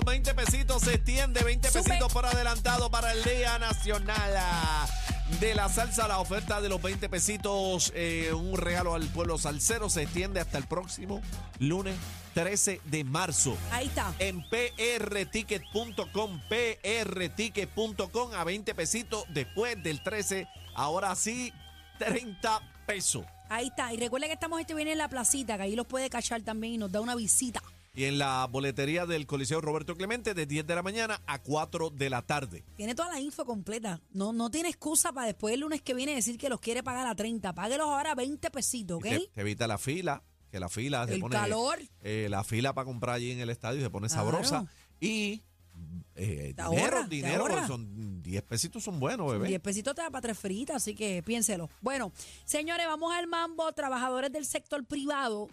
los 20 pesitos se extiende, 20 Sube. pesitos por adelantado para el Día Nacional ah, de la Salsa. La oferta de los 20 pesitos, eh, un regalo al pueblo salsero, se extiende hasta el próximo lunes 13 de marzo. Ahí está. En prticket.com, prticket.com a 20 pesitos después del 13, ahora sí 30 pesos. Ahí está. Y recuerda que estamos este viene en la placita, que ahí los puede cachar también y nos da una visita. Y en la boletería del Coliseo Roberto Clemente de 10 de la mañana a 4 de la tarde. Tiene toda la info completa. No, no tiene excusa para después el lunes que viene decir que los quiere pagar a 30. Páguelos ahora a 20 pesitos, ¿ok? Te, te evita la fila, que la fila se El pone. calor. eh, la fila para comprar allí en el estadio se pone Claro. sabrosa. Y eh, dinero, ahorra, dinero, ahorra. son 10 pesitos son buenos, bebé. 10 pesitos te da para tres fritas, así que piénselo. Bueno, señores, vamos al mambo. Trabajadores del sector privado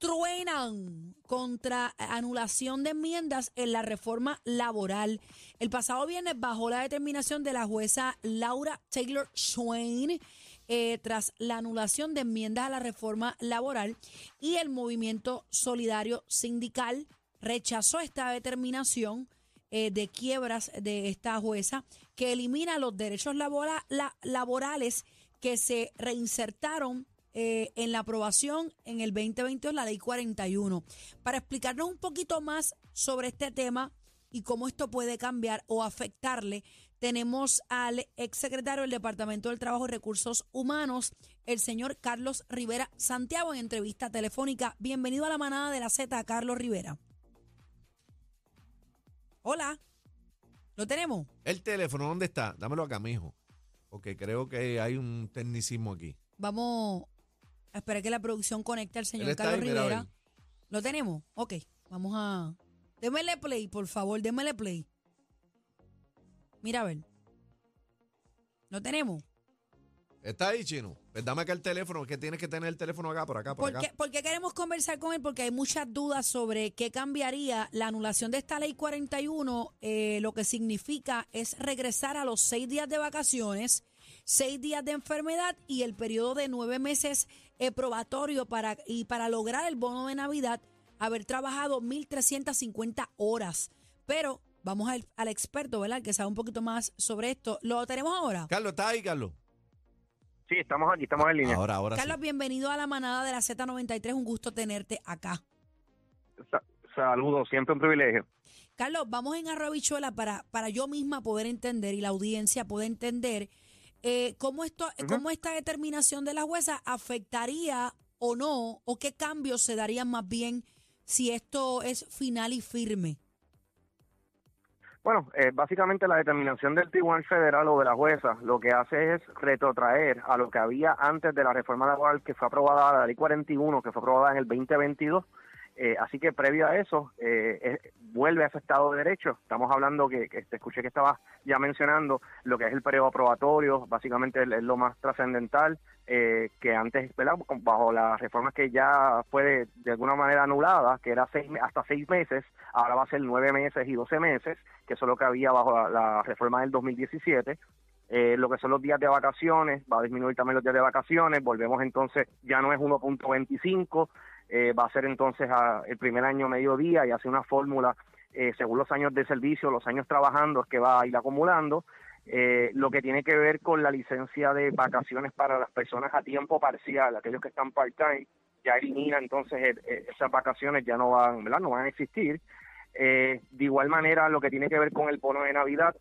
truenan contra anulación de enmiendas en la reforma laboral. El pasado viernes bajó la determinación de la jueza Laura Taylor Swain eh, tras la anulación de enmiendas a la reforma laboral y el movimiento solidario sindical rechazó esta determinación eh, de quiebras de esta jueza que elimina los derechos labora- la- laborales que se reinsertaron eh, en la aprobación en el 2022, la ley 41. Para explicarnos un poquito más sobre este tema y cómo esto puede cambiar o afectarle, tenemos al exsecretario del Departamento del Trabajo y Recursos Humanos, el señor Carlos Rivera Santiago, en entrevista telefónica. Bienvenido a la manada de la Z, Carlos Rivera. Hola. ¿Lo tenemos? El teléfono, ¿dónde está? Dámelo acá, mijo. Porque creo que hay un tecnicismo aquí. Vamos a esperar que la producción conecte al señor Él está Carlos ahí, mira, a Rivera. ver. ¿Lo tenemos? Ok, vamos a... Démele play, por favor, démele play. Mira a ver. ¿Lo tenemos? ¿Está ahí, chino? Pues dame acá el teléfono, que tienes que tener el teléfono acá, por acá, por ¿Por acá. qué, por qué queremos conversar con él? Porque hay muchas dudas sobre qué cambiaría la anulación de esta ley 41. eh, lo que significa es regresar a los seis días de vacaciones, seis días de enfermedad y el periodo de nueve meses eh, probatorio para, y para lograr el bono de Navidad, haber trabajado 1.350 horas. Pero vamos al, al experto, ¿verdad? Que sabe un poquito más sobre esto. ¿Lo tenemos ahora? Carlos, ¿está ahí, Carlos? Sí, estamos aquí, estamos en línea. Ahora, ahora Carlos, sí. bienvenido a la manada de la Z93. Un gusto tenerte acá. Sa- Saludos, siempre un privilegio. Carlos, vamos en arroz habichuela para, para yo misma poder entender y la audiencia poder entender eh, cómo, esto, cómo esta determinación de la jueza afectaría o no, o qué cambios se darían más bien si esto es final y firme. Bueno, eh, básicamente la determinación del Tribunal Federal o de la jueza lo que hace es retrotraer a lo que había antes de la reforma laboral que fue aprobada, la ley 41, que fue aprobada en el 2022. Eh, así que previo a eso, eh, vuelve a ese estado de derecho. Estamos hablando que, que te escuché que estabas ya mencionando lo que es el periodo aprobatorio, básicamente es, lo más trascendental, eh, que antes, ¿verdad? Bajo las reformas que ya fue de, alguna manera anulada, que era seis, hasta seis meses, ahora va a ser nueve meses y doce meses, que eso es lo que había bajo la, la reforma del 2017. Eh, lo que son los días de vacaciones, va a disminuir también los días de vacaciones, volvemos entonces, ya no es 1.25, eh, va a ser entonces a- el primer año mediodía y hace una fórmula eh, según los años de servicio, los años trabajando, es que va a ir acumulando. Eh, lo que tiene que ver con la licencia de vacaciones para las personas a tiempo parcial, aquellos que están part-time, ya elimina entonces eh, esas vacaciones, ya no van. No van a existir. Eh, de igual manera, lo que tiene que ver con el bono de Navidad,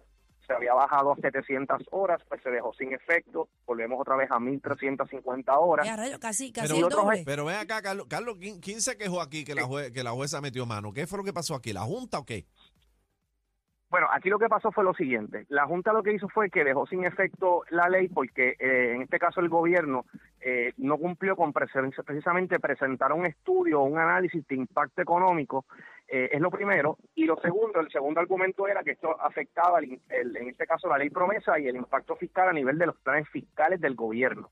se había bajado a 700 horas, pues se dejó sin efecto, volvemos otra vez a 1.350 horas. Ya, rayo, casi, casi Pero, el doble. pero ven acá, Carlos. Carlos, ¿quién, quién se quejó aquí que la, jue- que la jueza metió mano? ¿Qué fue lo que pasó aquí? ¿La Junta o qué? Bueno, aquí lo que pasó fue lo siguiente. La Junta lo que hizo fue que dejó sin efecto la ley porque eh, en este caso el gobierno eh, no cumplió con precisamente presentar un estudio o un análisis de impacto económico. eh, es lo primero. Y lo segundo, el segundo argumento era que esto afectaba, el el- en este caso, la ley promesa y el impacto fiscal a nivel de los planes fiscales del gobierno.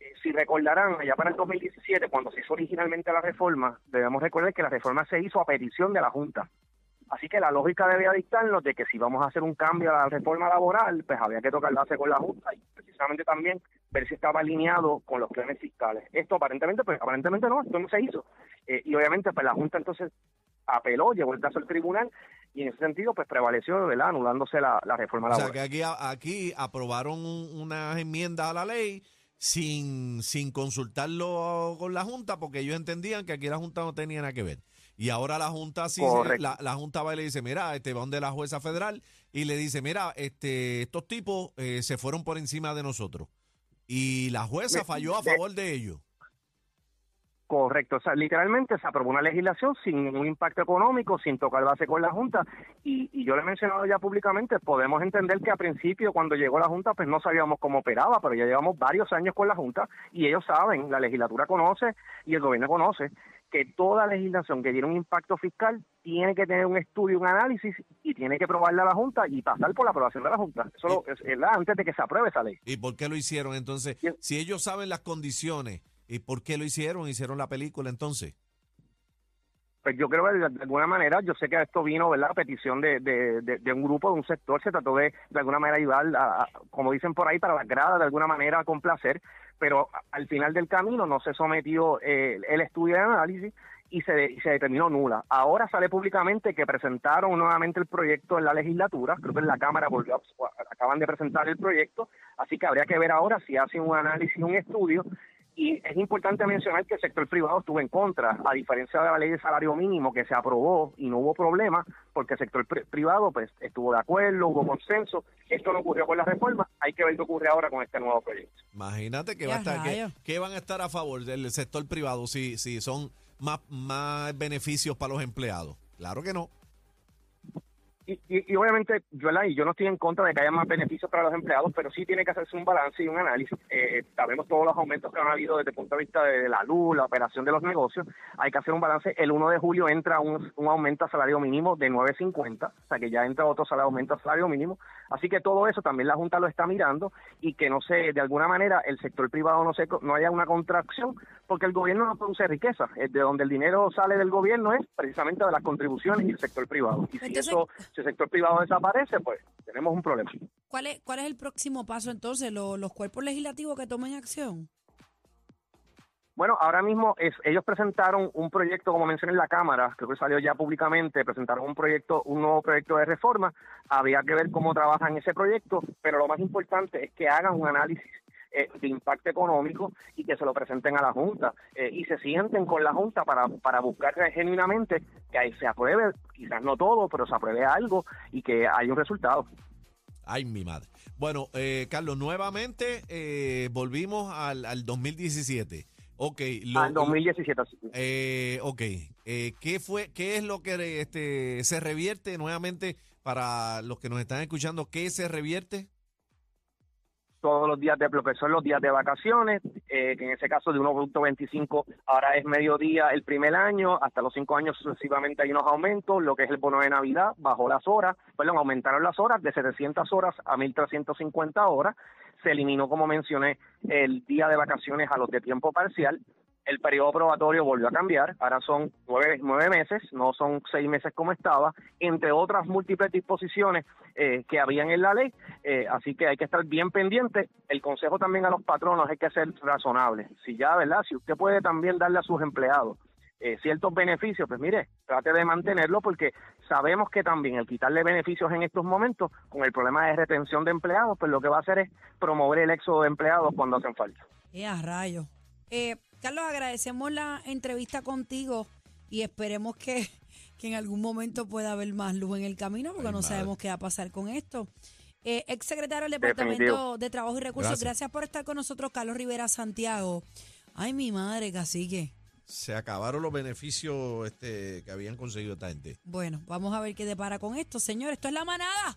Eh, Si recordarán, allá para el 2017, cuando se hizo originalmente la reforma, debemos recordar que la reforma se hizo a petición de la Junta. Así que la lógica debía dictarnos de que si vamos a hacer un cambio a la reforma laboral, pues había que tocar base con la Junta y precisamente también ver si estaba alineado con los planes fiscales. Esto aparentemente, pues aparentemente no, esto no se hizo. Eh, y obviamente, pues la Junta entonces apeló, llevó el caso al tribunal y en ese sentido pues prevaleció, ¿verdad? Anulándose la, la reforma O sea, laboral. que aquí, aquí aprobaron un- unas enmiendas a la ley sin, sin consultarlo con la Junta, porque ellos entendían que aquí la Junta no tenía nada que ver. Y ahora la Junta sí, la, la Junta va y le dice, mira, este va donde la jueza federal y le dice, mira, este, estos tipos eh, se fueron por encima de nosotros. Y la jueza De- falló a de- favor de ellos. Correcto, o sea, literalmente se aprobó una legislación sin ningún impacto económico, sin tocar base con la Junta. Y, y yo le he mencionado ya públicamente, podemos entender que a principio, cuando llegó la Junta, pues no sabíamos cómo operaba, pero ya llevamos varios años con la Junta y ellos saben, la legislatura conoce y el gobierno conoce que toda legislación que tiene un impacto fiscal tiene que tener un estudio, un análisis y tiene que probarla la Junta y pasar por la aprobación de la Junta. Eso es, la- antes de que se apruebe esa ley. ¿Y por qué lo hicieron entonces? Si ellos saben las condiciones, ¿y por qué lo hicieron? Hicieron la película entonces. Pues yo creo que de, alguna manera, yo sé que esto vino, ¿verdad? A petición de, de, de- un grupo, de un sector, se trató de, de alguna manera ayudar, a, como dicen por ahí, para las gradas, de alguna manera a complacer, pero al final del camino no se sometió eh, el estudio de análisis y se, determinó nula. Ahora sale públicamente que presentaron nuevamente el proyecto en la legislatura, creo que en la Cámara volvió acaban de presentar el proyecto, así que habría que ver ahora si hacen un análisis, un estudio, y es importante mencionar que el sector privado estuvo en contra, a diferencia de la ley de salario mínimo que se aprobó y no hubo problema, porque el sector pri- privado pues estuvo de acuerdo, hubo consenso. Esto no ocurrió con la reforma, hay que ver qué ocurre ahora con este nuevo proyecto. Imagínate que, va a estar, que van a estar a favor del sector privado si, si son más, más beneficios para los empleados. Claro que no. Y, y, y obviamente, yo, la- y yo no estoy en contra de que haya más beneficios para los empleados, pero sí tiene que hacerse un balance y un análisis. Eh, sabemos todos los aumentos que han habido desde el punto de vista de la luz, la operación de los negocios. Hay que hacer un balance. El 1 de julio entra un, un aumento a salario mínimo de 9.50, o sea que ya entra otro salario, aumento a salario mínimo. Así que todo eso también la Junta lo está mirando y que no se, de alguna manera, el sector privado no, se, no haya una contracción, porque el gobierno no produce riqueza. Eh, De donde el dinero sale del gobierno es precisamente de las contribuciones y el sector privado. Y si Entonces- eso si el sector privado desaparece, pues tenemos un problema. ¿Cuál es, ¿Cuál es el próximo paso entonces? ¿Lo- ¿Los cuerpos legislativos que tomen acción? Bueno, ahora mismo es, ellos presentaron un proyecto, como mencioné en la Cámara, creo que salió ya públicamente, presentaron un proyecto, un nuevo proyecto de reforma. Habría que ver cómo trabajan ese proyecto, pero lo más importante es que hagan un análisis eh, de impacto económico y que se lo presenten a la Junta eh, y se sienten con la Junta para, para buscar genuinamente que ahí se apruebe, quizás no todo, pero se apruebe algo y que haya un resultado. Ay, mi madre. Bueno, eh, Carlos, nuevamente eh, volvimos al, al 2017. Ok, lo, Al 2017. así. eh, ok. Eh, ¿Qué fue, qué es lo que este, se revierte nuevamente para los que nos están escuchando? ¿Qué se revierte? Todos los días de lo que son los días de vacaciones, eh, que en ese caso de 1.25 ahora es mediodía el primer año, hasta los cinco años sucesivamente hay unos aumentos, lo que es el bono de Navidad, bajó las horas, perdón, aumentaron las horas de 700 horas a 1.350 horas, se eliminó, como mencioné, el día de vacaciones a los de tiempo parcial, el periodo probatorio volvió a cambiar, ahora son nueve, nueve meses, no son seis meses como estaba, entre otras múltiples disposiciones eh, que habían en la ley, eh, así que hay que estar bien pendiente. El consejo también a los patronos es que ser razonable. Si ya, ¿verdad? Si usted puede también darle a sus empleados eh, ciertos beneficios, pues mire, trate de mantenerlo porque sabemos que también el quitarle beneficios en estos momentos, con el problema de retención de empleados, pues lo que va a hacer es promover el éxodo de empleados cuando hacen falta. Eh, a rayo. Eh, Carlos, agradecemos la entrevista contigo y esperemos que, que en algún momento pueda haber más luz en el camino porque Ay, no madre. sabemos qué va a pasar con esto. Eh, ex secretario del Departamento Definitivo. de Trabajo y Recursos, Gracias. gracias. por estar con nosotros, Carlos Rivera Santiago. Ay, mi madre, cacique. Se acabaron los beneficios este, que habían conseguido esta gente. Bueno, vamos a ver qué depara con esto, señor. Esto es la manada